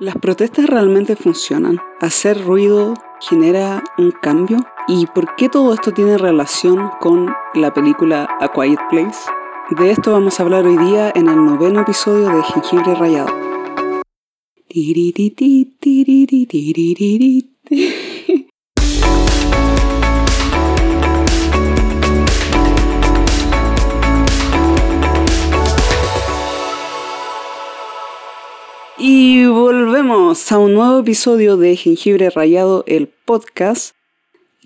¿Las protestas realmente funcionan? ¿Hacer ruido genera un cambio? ¿Y por qué todo esto tiene relación con la película A Quiet Place? De esto vamos a hablar hoy día en el noveno episodio de Jengibre Rayado. A un nuevo episodio de Jengibre Rayado, el podcast.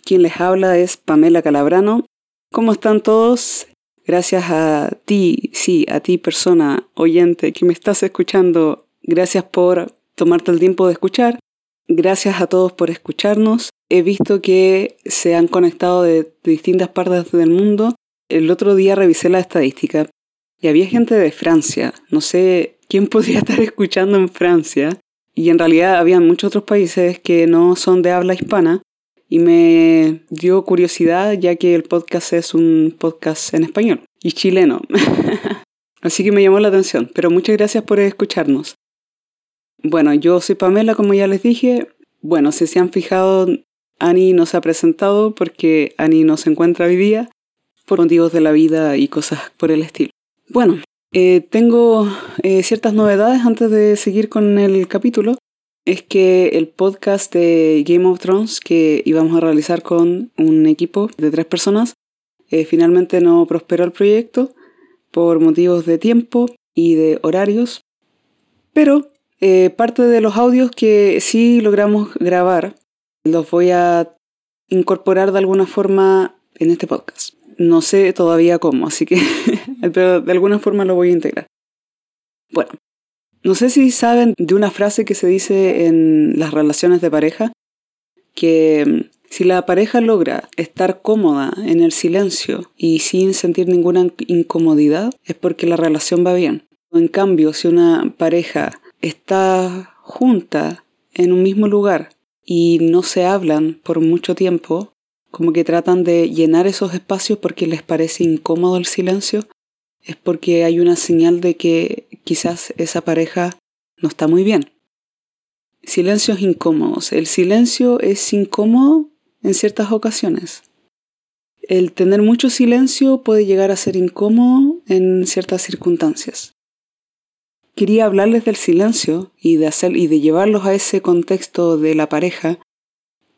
Quien les habla es Pamela Calabrano. ¿Cómo están todos? Gracias a ti, sí, a ti persona oyente que me estás escuchando. Gracias por tomarte el tiempo de escuchar. Gracias a todos por escucharnos. He visto que se han conectado de distintas partes del mundo. El otro día revisé la estadística y había gente de Francia. No sé quién podría estar escuchando en Francia. Y en realidad había muchos otros países que no son de habla hispana. Y me dio curiosidad ya que el podcast es un podcast en español y chileno. Así que me llamó la atención. Pero muchas gracias por escucharnos. Bueno, yo soy Pamela, como ya les dije. Bueno, si se han fijado, Annie no se ha presentado porque Annie no se encuentra hoy día por motivos de la vida y cosas por el estilo. Bueno, eh, tengo eh, ciertas novedades antes de seguir con el capítulo. Es que el podcast de Game of Thrones que íbamos a realizar con un equipo de tres personas, eh, finalmente no prosperó el proyecto por motivos de tiempo y de horarios. Pero parte de los audios que sí logramos grabar los voy a incorporar de alguna forma en este podcast. No sé todavía cómo, así que pero de alguna forma lo voy a integrar. Bueno, no sé si saben de una frase que se dice en las relaciones de pareja, que mm, si la pareja logra estar cómoda en el silencio y sin sentir ninguna incomodidad, es porque la relación va bien. En cambio, si una pareja está junta en un mismo lugar y no se hablan por mucho tiempo, como que tratan de llenar esos espacios porque les parece incómodo el silencio, es porque hay una señal de que quizás esa pareja no está muy bien. Silencios incómodos. El silencio es incómodo en ciertas ocasiones. El tener mucho silencio puede llegar a ser incómodo en ciertas circunstancias. Quería hablarles del silencio y de, hacer, y de llevarlos a ese contexto de la pareja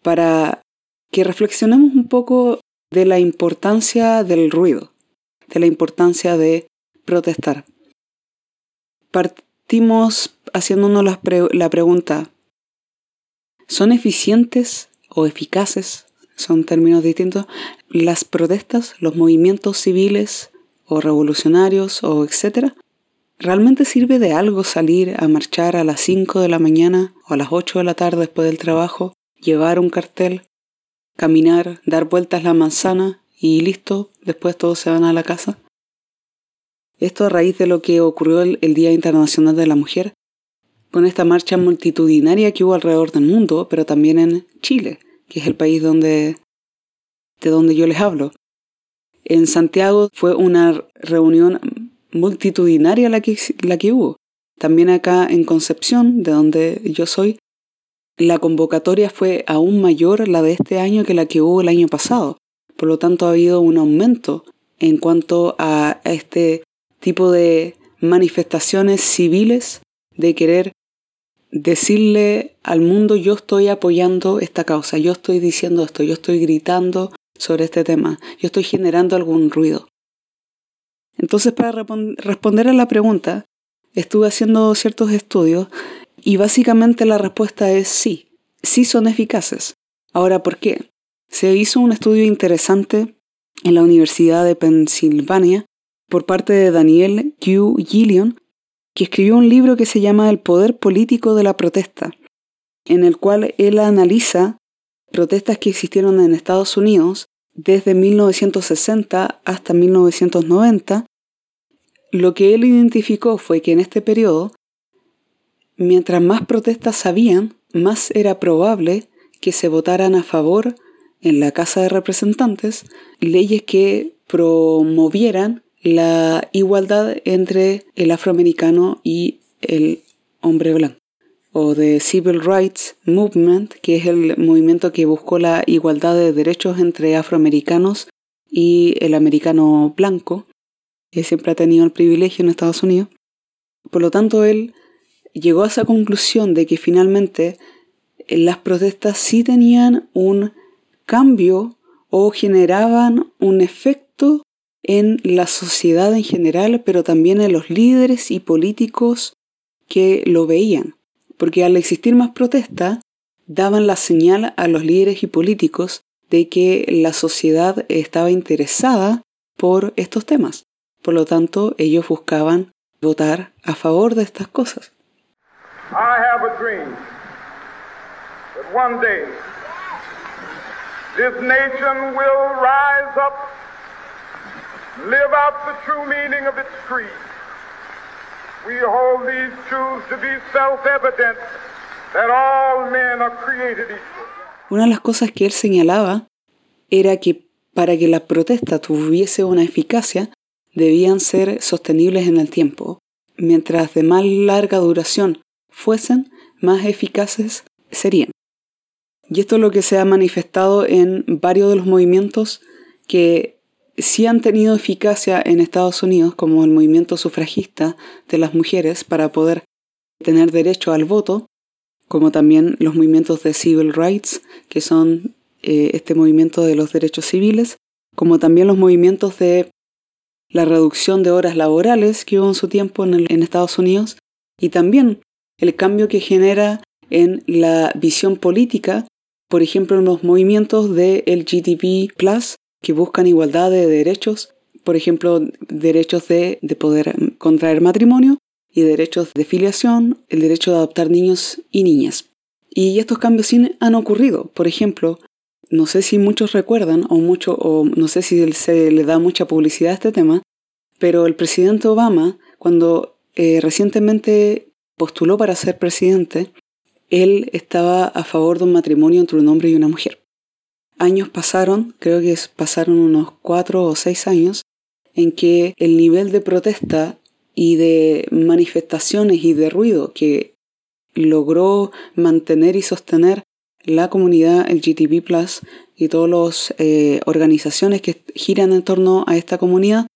para que reflexionemos un poco de la importancia del ruido, de la importancia de protestar. Partimos haciéndonos la, la pregunta, ¿son eficientes o eficaces? Son términos distintos. Las protestas, los movimientos civiles o revolucionarios o etcétera, ¿Realmente sirve de algo salir a marchar a las 5 de la mañana o a las 8 de la tarde después del trabajo, llevar un cartel, caminar, dar vueltas la manzana y listo, después todos se van a la casa. Esto a raíz de lo que ocurrió el, Día Internacional de la Mujer, con esta marcha multitudinaria que hubo alrededor del mundo, pero también en Chile, que es el país donde, de donde yo les hablo. En Santiago fue una reunión multitudinaria la que, la que hubo. También acá en Concepción, de donde yo soy, la convocatoria fue aún mayor la de este año que la que hubo el año pasado. Por lo tanto, ha habido un aumento en cuanto a este tipo de manifestaciones civiles de querer decirle al mundo yo estoy apoyando esta causa, yo estoy diciendo esto, yo estoy gritando sobre este tema, yo estoy generando algún ruido. Entonces, para responder a la pregunta, estuve haciendo ciertos estudios y básicamente la respuesta es sí, sí son eficaces. Ahora, ¿por qué? Se hizo un estudio interesante en la Universidad de Pensilvania por parte de Daniel Q. Gillion, que escribió un libro que se llama El poder político de la protesta, en el cual él analiza protestas que existieron en Estados Unidos desde 1960 hasta 1990. Lo que él identificó fue que en este periodo Mientras más protestas habían, más era probable que se votaran a favor en la Casa de Representantes leyes que promovieran la igualdad entre el afroamericano y el hombre blanco. o The Civil Rights Movement, que es el movimiento que buscó la igualdad de derechos entre afroamericanos y el americano blanco, que siempre ha tenido el privilegio en Estados Unidos. Por lo tanto, él llegó a esa conclusión de que finalmente eh, las protestas sí tenían un cambio o generaban un efecto en la sociedad en general, pero también en los líderes y políticos que lo veían porque al existir más protesta, daban la señal a los líderes y políticos de que la sociedad estaba interesada por estos temas. Por lo tanto, ellos buscaban votar a favor de estas cosas. I have a dream that one day this nation will rise up, live out the true meaning of its creed. We hold these truths to be self-evident that all men are created equal. Una de las cosas que él señalaba era que para que la protesta tuviese una eficacia, debían ser sostenibles en el tiempo. Mientras de más larga duración fuesen, más eficaces serían. Y esto es lo que se ha manifestado en varios de los movimientos que sí han tenido eficacia en Estados Unidos, como el movimiento sufragista de las mujeres para poder tener derecho al voto, como también los movimientos de civil rights, que son eh, este movimiento de los derechos civiles, como también los movimientos de la reducción de horas laborales que hubo en su tiempo en, en Estados Unidos, y también el cambio que genera en la visión política, por ejemplo, en los movimientos de LGTB que buscan igualdad de derechos, por ejemplo, derechos de, poder contraer matrimonio y derechos de filiación, el derecho de adoptar niños y niñas. Y estos cambios sí han ocurrido. Por ejemplo, no sé si muchos recuerdan o mucho o no sé si se le da mucha publicidad a este tema, pero el presidente Obama, cuando eh, recientemente postuló para ser presidente, él estaba a favor de un matrimonio entre un hombre y una mujer. Años pasaron, creo que pasaron unos cuatro o seis años, en que el nivel de protesta y de manifestaciones y de ruido que logró mantener y sostener la comunidad LGTB Plus y todas las eh, organizaciones que giran en torno a esta comunidad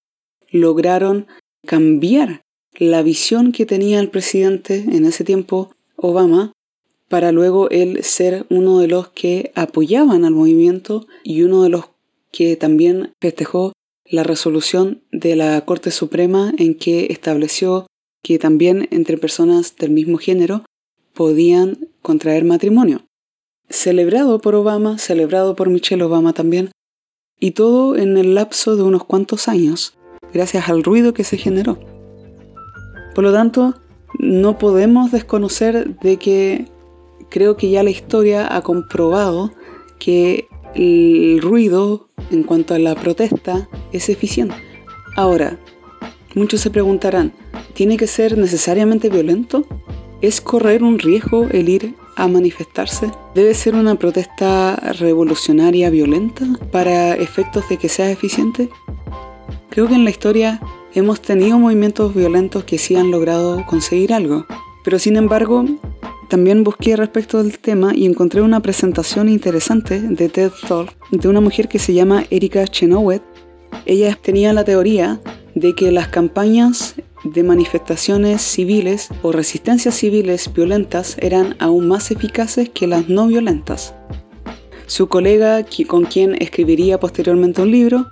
lograron cambiar la visión que tenía el presidente en ese tiempo, Obama, para luego él ser uno de los que apoyaban al movimiento y uno de los que también festejó la resolución de la Corte Suprema en que estableció que también entre personas del mismo género podían contraer matrimonio. Celebrado por Obama, celebrado por Michelle Obama también, y todo en el lapso de unos cuantos años, gracias al ruido que se generó. Por lo tanto, no podemos desconocer de que creo que ya la historia ha comprobado que el ruido en cuanto a la protesta es eficiente. Ahora, muchos se preguntarán, ¿tiene que ser necesariamente violento? ¿Es correr un riesgo el ir a manifestarse? ¿Debe ser una protesta revolucionaria violenta para efectos de que sea eficiente? Creo que en la historia hemos tenido movimientos violentos que sí han logrado conseguir algo, pero sin embargo también busqué respecto del tema y encontré una presentación interesante de TED Talk de una mujer que se llama Erika Chenoweth. Ella tenía la teoría de que las campañas de manifestaciones civiles o resistencias civiles violentas eran aún más eficaces que las no violentas. Su colega, con quien escribiría posteriormente un libro,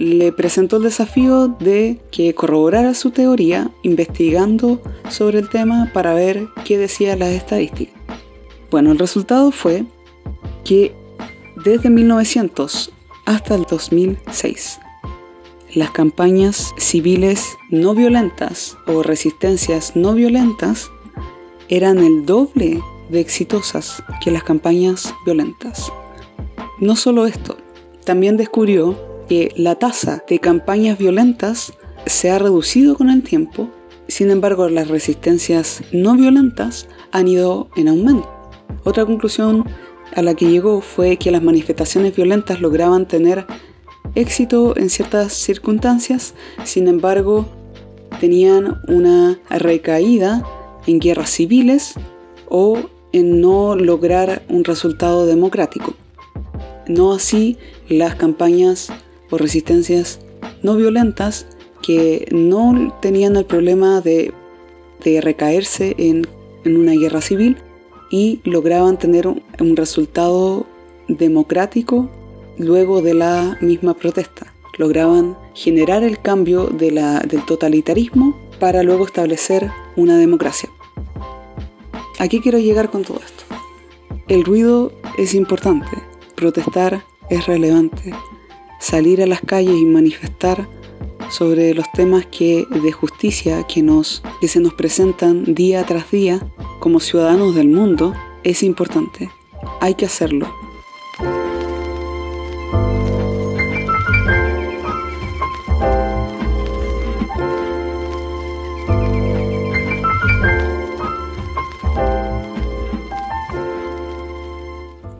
le presentó el desafío de que corroborara su teoría investigando sobre el tema para ver qué decían las estadísticas. Bueno, el resultado fue que desde 1900 hasta el 2006, las campañas civiles no violentas o resistencias no violentas eran el doble de exitosas que las campañas violentas. No solo esto, también descubrió que la tasa de campañas violentas se ha reducido con el tiempo, sin embargo las resistencias no violentas han ido en aumento. Otra conclusión a la que llegó fue que las manifestaciones violentas lograban tener éxito en ciertas circunstancias, sin embargo tenían una recaída en guerras civiles o en no lograr un resultado democrático. No así las campañas o resistencias no violentas que no tenían el problema de, recaerse en, una guerra civil y lograban tener un, resultado democrático luego de la misma protesta. Lograban generar el cambio del totalitarismo para luego establecer una democracia. Aquí quiero llegar con todo esto. El ruido es importante, protestar es relevante, salir a las calles y manifestar sobre los temas que, de justicia que, nos, que se nos presentan día tras día como ciudadanos del mundo es importante. Hay que hacerlo.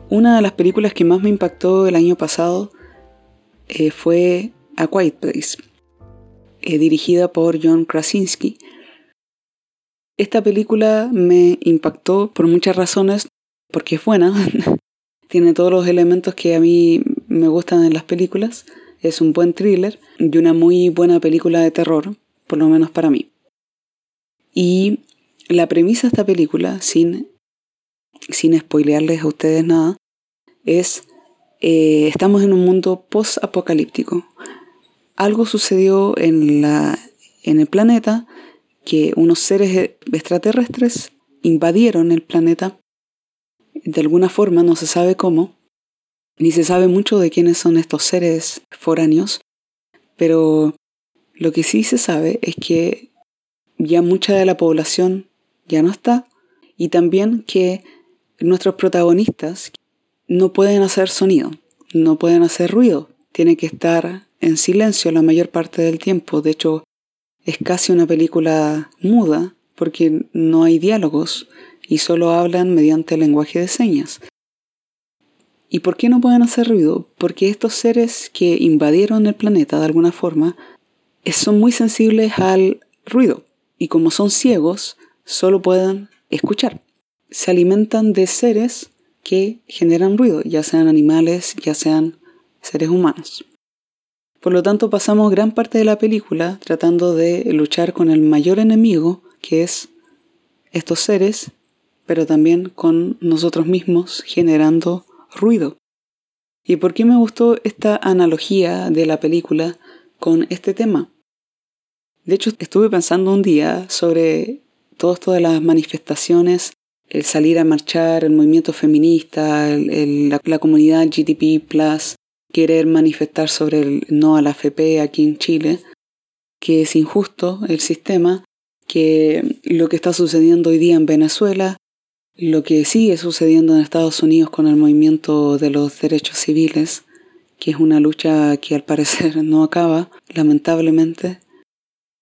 Una de las películas que más me impactó el año pasado eh, fue A Quiet Place, eh, dirigida por John Krasinski. Esta película me impactó por muchas razones, porque es buena, tiene todos los elementos que a mí me gustan en las películas, es un buen thriller y una muy buena película de terror, por lo menos para mí. Y la premisa de esta película, sin, sin spoilearles a ustedes nada, es eh, estamos en un mundo post-apocalíptico. Algo sucedió en, la, en el planeta que unos seres extraterrestres invadieron el planeta. De alguna forma, no se sabe cómo, ni se sabe mucho de quiénes son estos seres foráneos, pero lo que sí se sabe es que ya mucha de la población ya no está y también que nuestros protagonistas, no pueden hacer sonido, no pueden hacer ruido, tienen que estar en silencio la mayor parte del tiempo. De hecho, es casi una película muda porque no hay diálogos y solo hablan mediante lenguaje de señas. ¿Y por qué no pueden hacer ruido? Porque estos seres que invadieron el planeta de alguna forma son muy sensibles al ruido y como son ciegos, solo pueden escuchar. Se alimentan de seres que generan ruido, ya sean animales, ya sean seres humanos. Por lo tanto, pasamos gran parte de la película tratando de luchar con el mayor enemigo, que es estos seres, pero también con nosotros mismos generando ruido. ¿Y por qué me gustó esta analogía de la película con este tema? De hecho, estuve pensando un día sobre todo esto las manifestaciones el salir a marchar, el movimiento feminista, la, comunidad GTP Plus, querer manifestar sobre el no a la FP aquí en Chile, que es injusto el sistema, que lo que está sucediendo hoy día en Venezuela, lo que sigue sucediendo en Estados Unidos con el movimiento de los derechos civiles, que es una lucha que al parecer no acaba, lamentablemente,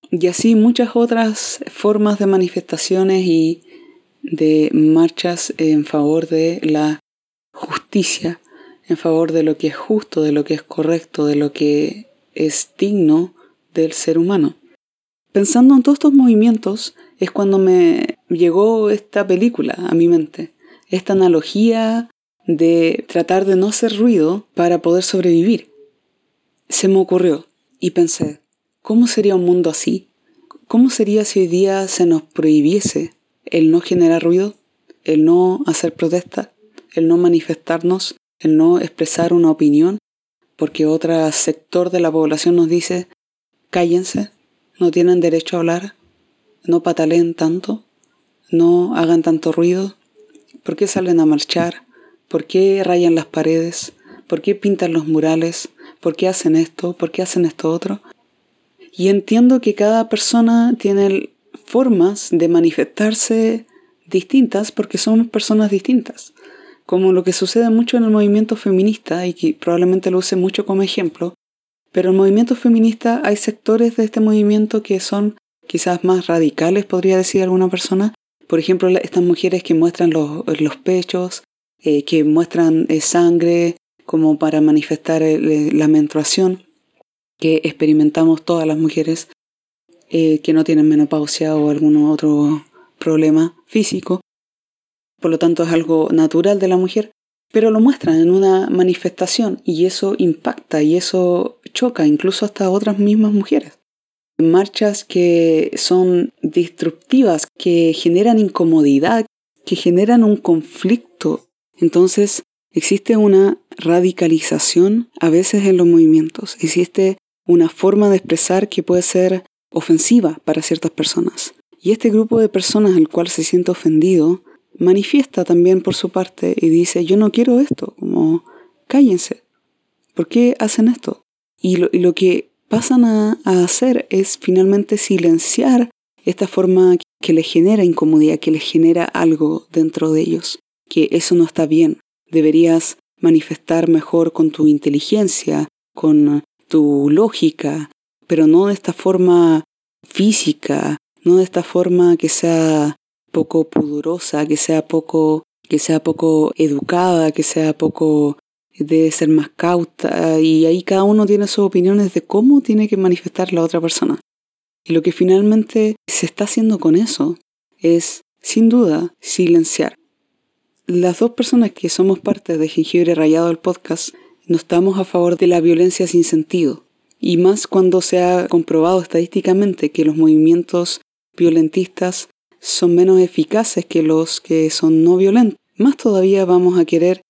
y así muchas otras formas de manifestaciones y de marchas en favor de la justicia, en favor de lo que es justo, de lo que es correcto, de lo que es digno del ser humano. Pensando en todos estos movimientos es cuando me llegó esta película a mi mente, esta analogía de tratar de no hacer ruido para poder sobrevivir. Se me ocurrió y pensé, ¿cómo sería un mundo así? ¿Cómo sería si hoy día se nos prohibiese el no generar ruido, el no hacer protesta, el no manifestarnos, el no expresar una opinión, porque otro sector de la población nos dice, cállense, no tienen derecho a hablar, no pataleen tanto, no hagan tanto ruido, ¿por qué salen a marchar? ¿Por qué rayan las paredes? ¿Por qué pintan los murales? ¿Por qué hacen esto? ¿Por qué hacen esto otro? Y entiendo que cada persona tiene formas de manifestarse distintas porque somos personas distintas. Como lo que sucede mucho en el movimiento feminista y que probablemente lo use mucho como ejemplo, pero en el movimiento feminista hay sectores de este movimiento que son quizás más radicales, podría decir alguna persona. Por ejemplo, estas mujeres que muestran los, pechos, eh, que muestran eh, sangre como para manifestar eh, la menstruación que experimentamos todas las mujeres eh, que no tienen menopausia o algún otro problema físico. por lo tanto es algo natural de la mujer, pero lo muestran en una manifestación y eso impacta y eso choca incluso hasta otras mismas mujeres. Marchas que son destructivas, que generan incomodidad, que generan un conflicto. Entonces existe una radicalización a veces en los movimientos, existe una forma de expresar que puede ser ofensiva para ciertas personas. Y este grupo de personas al cual se siente ofendido manifiesta también por su parte y dice, yo no quiero esto, como cállense. ¿Por qué hacen esto? Y lo, que pasan a, hacer es finalmente silenciar esta forma que les genera incomodidad, que les genera algo dentro de ellos, que eso no está bien. Deberías manifestar mejor con tu inteligencia, con tu lógica, pero no de esta forma física, no de esta forma que sea poco pudorosa, que sea poco, que sea poco educada, que sea poco debe ser más cauta y ahí cada uno tiene sus opiniones de cómo tiene que manifestar la otra persona. Y lo que finalmente se está haciendo con eso es, sin duda, silenciar. Las dos personas que somos parte de Jengibre Rayado del podcast no estamos a favor de la violencia sin sentido. Y más cuando se ha comprobado estadísticamente que los movimientos violentistas son menos eficaces que los que son no violentos. Más todavía vamos a querer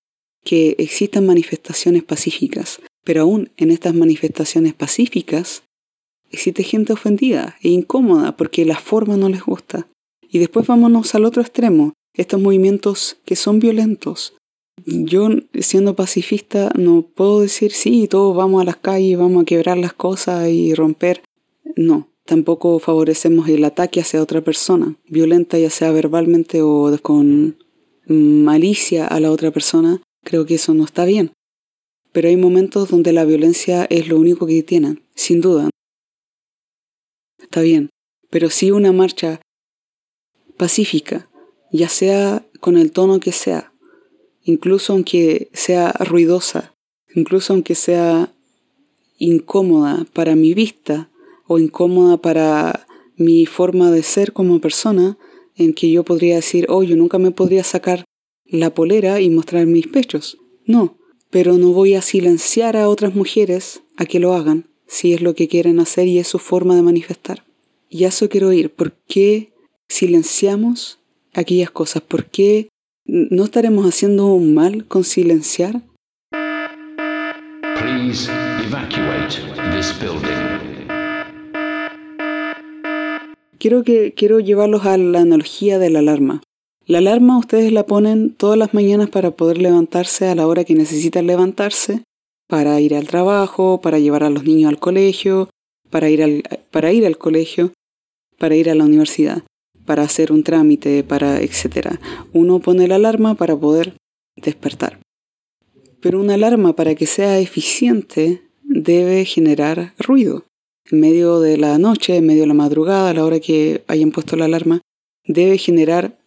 que existan manifestaciones pacíficas, pero aún en estas manifestaciones pacíficas existe gente ofendida e incómoda porque la forma no les gusta. Y después vámonos al otro extremo, estos movimientos que son violentos. Yo, siendo pacifista, no puedo decir, sí, todos vamos a las calles, vamos a quebrar las cosas y romper. No, Tampoco favorecemos el ataque hacia otra persona, violenta ya sea verbalmente o con malicia a la otra persona. Creo que eso no está bien. Pero hay momentos donde la violencia es lo único que tienen, sin duda. Está bien, pero sí una marcha pacífica, ya sea con el tono que sea, incluso aunque sea ruidosa, incluso aunque sea incómoda para mi vista, o incómoda para mi forma de ser como persona, en que yo podría decir, oh, yo nunca me podría sacar la polera y mostrar mis pechos. No, pero no voy a silenciar a otras mujeres a que lo hagan, si es lo que quieren hacer y es su forma de manifestar. Y a eso quiero ir. ¿Por qué silenciamos aquellas cosas? ¿Por qué no estaremos haciendo un mal con silenciar? Please evacuate this building. quiero, que, quiero llevarlos a la analogía de la alarma. La alarma ustedes la ponen todas las mañanas para poder levantarse a la hora que necesitan levantarse, para ir al trabajo, para llevar a los niños al colegio, para ir al, para ir al colegio, para ir a la universidad, para hacer un trámite, para etc. Uno pone la alarma para poder despertar. Pero una alarma para que sea eficiente debe generar ruido en medio de la noche, en medio de la madrugada, a la hora que hayan puesto la alarma, debe generar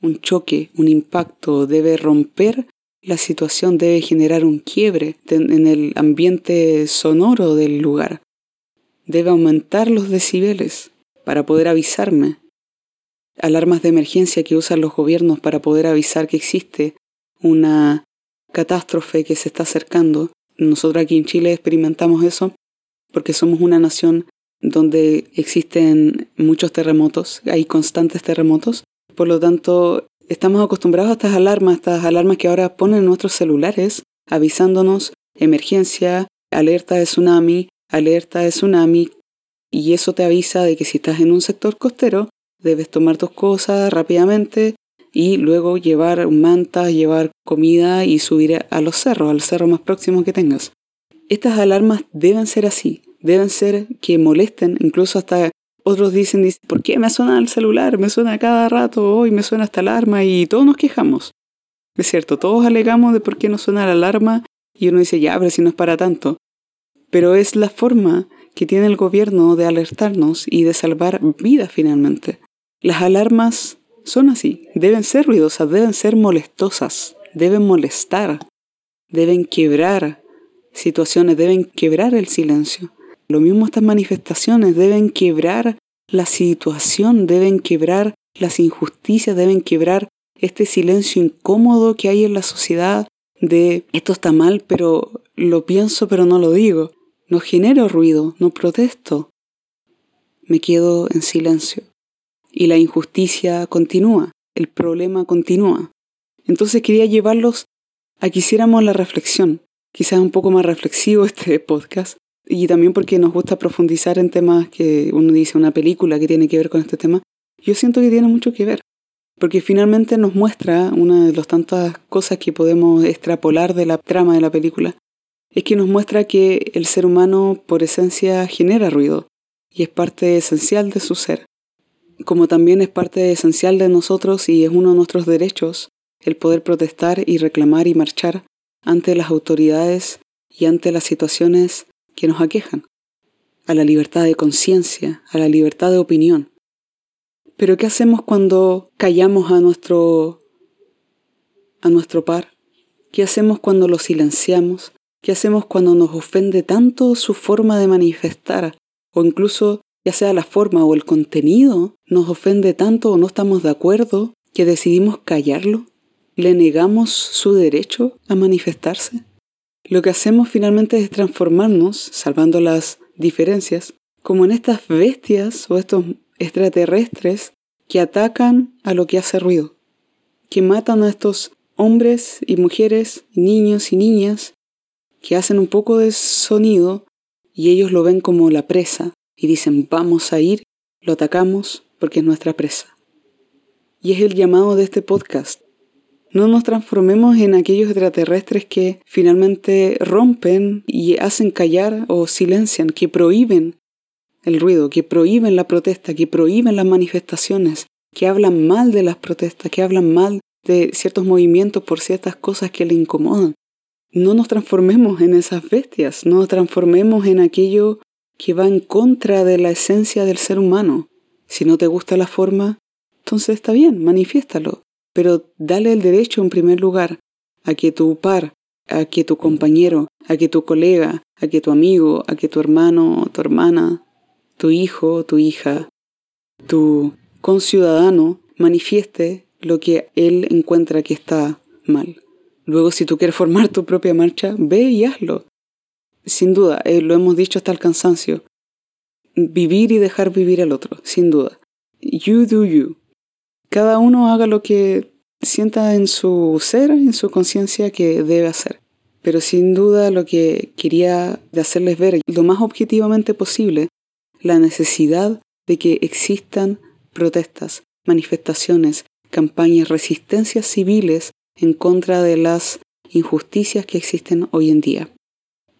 un choque, un impacto, debe romper la situación, debe generar un quiebre en el ambiente sonoro del lugar. Debe aumentar los decibeles para poder avisarme. Alarmas de emergencia que usan los gobiernos para poder avisar que existe una catástrofe que se está acercando. Nosotros aquí en Chile experimentamos eso porque somos una nación donde existen muchos terremotos, hay constantes terremotos, por lo tanto estamos acostumbrados a estas alarmas, estas alarmas que ahora ponen nuestros celulares avisándonos emergencia, alerta de tsunami, alerta de tsunami, y eso te avisa de que si estás en un sector costero, debes tomar tus cosas rápidamente y luego llevar mantas, llevar comida y subir a los cerros, al cerro más próximo que tengas. Estas alarmas deben ser así, deben ser que molesten, incluso hasta otros dicen, ¿por qué me suena el celular? Me suena cada rato, hoy me suena esta alarma y todos nos quejamos. Es cierto, todos alegamos de por qué nos suena la alarma y uno dice, ya, pero si no es para tanto. Pero es la forma que tiene el gobierno de alertarnos y de salvar vidas finalmente. Las alarmas son así, deben ser ruidosas, deben ser molestosas, deben molestar, deben quebrar situaciones deben quebrar el silencio. Lo mismo estas manifestaciones deben quebrar la situación, deben quebrar las injusticias, deben quebrar este silencio incómodo que hay en la sociedad de esto está mal, pero lo pienso, pero no lo digo. No genero ruido, no protesto. Me quedo en silencio. Y la injusticia continúa, el problema continúa. Entonces quería llevarlos a que hiciéramos la reflexión. Quizás un poco más reflexivo este podcast. Y también porque nos gusta profundizar en temas que uno dice, una película que tiene que ver con este tema. Yo siento que tiene mucho que ver porque finalmente nos muestra una de las tantas cosas que podemos extrapolar de la trama de la película, es que nos muestra que el ser humano por esencia genera ruido y es parte esencial de su ser, como también es parte esencial de nosotros y es uno de nuestros derechos el poder protestar y reclamar y marchar ante las autoridades y ante las situaciones que nos aquejan, a la libertad de conciencia, a la libertad de opinión. Pero ¿qué hacemos cuando callamos a nuestro a nuestro par? ¿Qué hacemos cuando lo silenciamos? ¿Qué hacemos cuando nos ofende tanto su forma de manifestar o incluso ya sea la forma o el contenido nos ofende tanto o no estamos de acuerdo que decidimos callarlo? ¿Le negamos su derecho a manifestarse? Lo que hacemos finalmente es transformarnos, salvando las diferencias, como en estas bestias o estos extraterrestres que atacan a lo que hace ruido, que matan a estos hombres y mujeres, niños y niñas, que hacen un poco de sonido y ellos lo ven como la presa y dicen vamos a ir, lo atacamos porque es nuestra presa. Y es el llamado de este podcast. No nos transformemos en aquellos extraterrestres que finalmente rompen y hacen callar o silencian, que prohíben el ruido, que prohíben la protesta, que prohíben las manifestaciones, que hablan mal de las protestas, que hablan mal de ciertos movimientos por ciertas cosas que le incomodan. No nos transformemos en esas bestias, no nos transformemos en aquello que va en contra de la esencia del ser humano. Si no te gusta la forma, entonces está bien, manifiéstalo, pero dale el derecho en primer lugar a que tu par, a que tu compañero, a que tu colega, a que tu amigo, a que tu hermano, tu hermana, tu hijo, tu hija, tu conciudadano manifieste lo que él encuentra que está mal. Luego, si tú quieres formar tu propia marcha, ve y hazlo. Sin duda, eh, lo hemos dicho hasta el cansancio. Vivir y dejar vivir al otro, sin duda. You do you. Cada uno haga lo que sienta en su ser, en su conciencia que debe hacer. Pero sin duda lo que quería hacerles ver lo más objetivamente posible la necesidad de que existan protestas, manifestaciones, campañas, resistencias civiles en contra de las injusticias que existen hoy en día.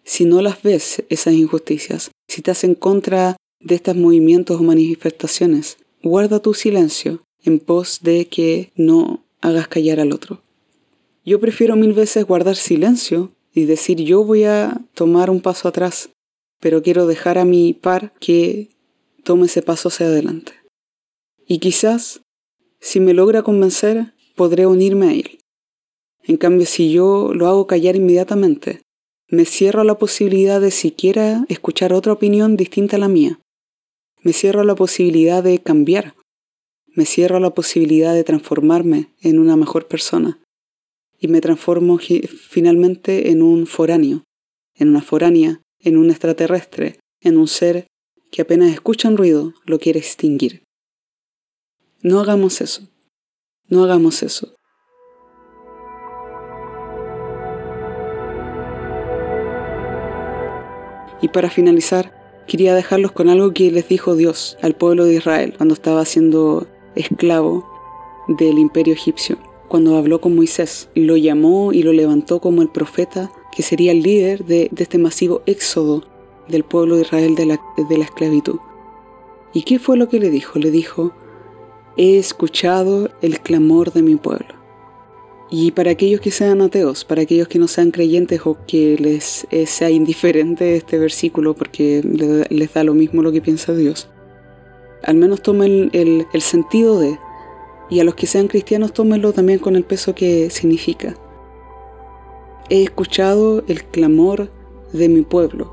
Si no las ves, esas injusticias, si estás en contra de estos movimientos o manifestaciones, guarda tu silencio en pos de que no hagas callar al otro. Yo prefiero mil veces guardar silencio y decir yo voy a tomar un paso atrás pero quiero dejar a mi par que tome ese paso hacia adelante. Y quizás, si me logra convencer, podré unirme a él. En cambio, si yo lo hago callar inmediatamente, me cierro a la posibilidad de siquiera escuchar otra opinión distinta a la mía. Me cierro a la posibilidad de cambiar. Me cierro a la posibilidad de transformarme en una mejor persona. Y me transformo finalmente en un foráneo, en una foránea en un extraterrestre, en un ser que apenas escucha un ruido lo quiere extinguir. No hagamos eso. No hagamos eso. Y para finalizar, quería dejarlos con algo que les dijo Dios al pueblo de Israel cuando estaba siendo esclavo del imperio egipcio, cuando habló con Moisés, lo llamó y lo levantó como el profeta que sería el líder de, este masivo éxodo del pueblo de Israel de la, de la esclavitud. ¿Y qué fue lo que le dijo? Le dijo, he escuchado el clamor de mi pueblo. Y para aquellos que sean ateos, para aquellos que no sean creyentes o que les eh, sea indiferente este versículo porque les da lo mismo lo que piensa Dios, al menos tomen el, sentido de, y a los que sean cristianos tómenlo también con el peso que significa. He escuchado el clamor de mi pueblo.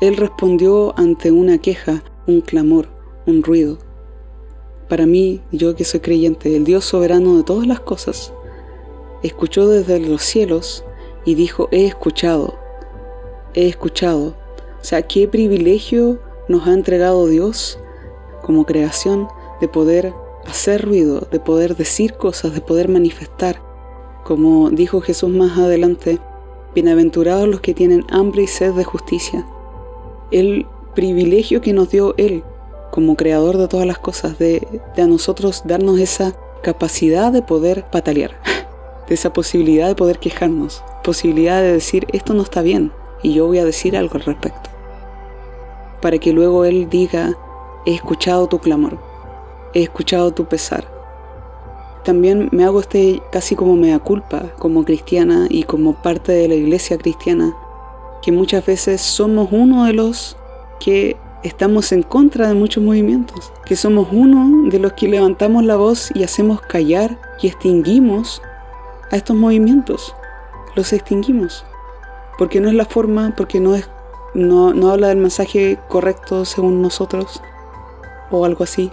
Él respondió ante una queja, un clamor, un ruido. Para mí, yo que soy creyente, el Dios soberano de todas las cosas, escuchó desde los cielos y dijo, he escuchado, he escuchado. O sea, qué privilegio nos ha entregado Dios como creación de poder hacer ruido, de poder decir cosas, de poder manifestar. Como dijo Jesús más adelante, bienaventurados los que tienen hambre y sed de justicia. El privilegio que nos dio Él como creador de todas las cosas, de, a nosotros darnos esa capacidad de poder patalear, de esa posibilidad de poder quejarnos, posibilidad de decir esto no está bien y yo voy a decir algo al respecto. Para que luego Él diga, he escuchado tu clamor, he escuchado tu pesar. También me hago este casi como mea culpa como cristiana y como parte de la iglesia cristiana, que muchas veces somos uno de los que estamos en contra de muchos movimientos, que somos uno de los que levantamos la voz y hacemos callar y extinguimos a estos movimientos. Los extinguimos. Porque no es la forma, porque no, es, no, no habla del mensaje correcto según nosotros, o algo así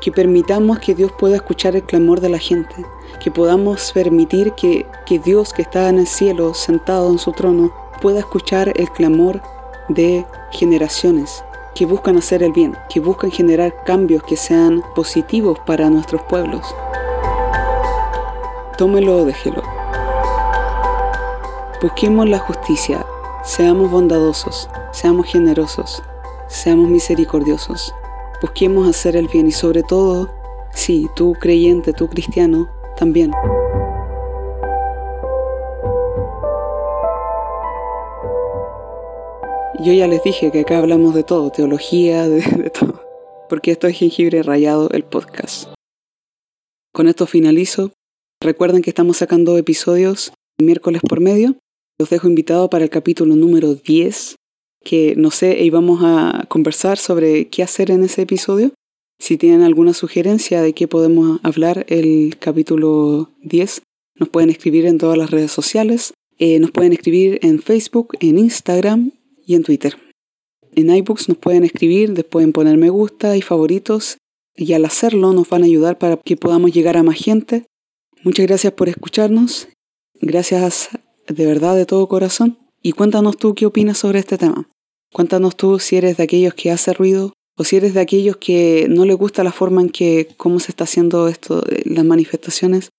que permitamos que Dios pueda escuchar el clamor de la gente, que podamos permitir que, que Dios que está en el cielo, sentado en su trono, pueda escuchar el clamor de generaciones que buscan hacer el bien, que buscan generar cambios que sean positivos para nuestros pueblos. Tómelo o déjelo. Busquemos la justicia, seamos bondadosos, seamos generosos, seamos misericordiosos busquemos hacer el bien y sobre todo, sí, tú creyente, tú cristiano, también. Yo ya les dije que acá hablamos de todo, teología, de, de todo, porque esto es Jengibre Rayado, el podcast. Con esto finalizo. Recuerden que estamos sacando episodios miércoles por medio. Los dejo invitados para el capítulo número 10 que no sé, íbamos a conversar sobre qué hacer en ese episodio. Si tienen alguna sugerencia de qué podemos hablar el capítulo 10, nos pueden escribir en todas las redes sociales. Eh, nos pueden escribir en Facebook, en Instagram y en Twitter. En iBooks nos pueden escribir, después pueden poner me gusta y favoritos y al hacerlo nos van a ayudar para que podamos llegar a más gente. Muchas gracias por escucharnos. Gracias de verdad de todo corazón. Y cuéntanos tú qué opinas sobre este tema. Cuéntanos tú si eres de aquellos que hace ruido o si eres de aquellos que no le gusta la forma en que cómo se está haciendo esto, eh, las manifestaciones.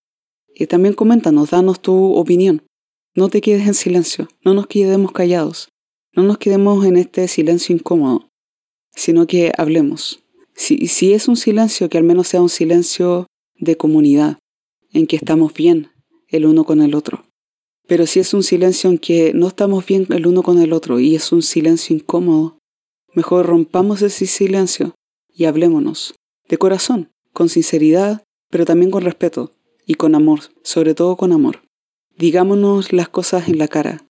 Y también coméntanos, danos tu opinión. No te quedes en silencio, no nos quedemos callados, no nos quedemos en este silencio incómodo, sino que hablemos. Si, si es un silencio, que al menos sea un silencio de comunidad, en que estamos bien el uno con el otro. Pero si es un silencio en que no estamos bien el uno con el otro y es un silencio incómodo, mejor rompamos ese silencio y hablémonos, de corazón, con sinceridad, pero también con respeto y con amor, sobre todo con amor. Digámonos las cosas en la cara,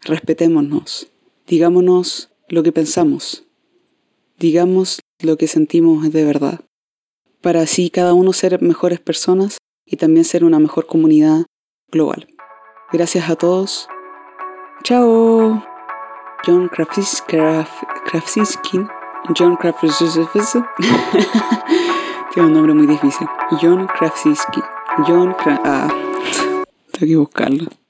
respetémonos, digámonos lo que pensamos, digamos lo que sentimos de verdad, para así cada uno ser mejores personas y también ser una mejor comunidad global. Gracias a todos. Chao. John Krasinski. John Krasinski. Tiene un nombre muy difícil. John Krasinski. John Ah, tengo que buscarlo.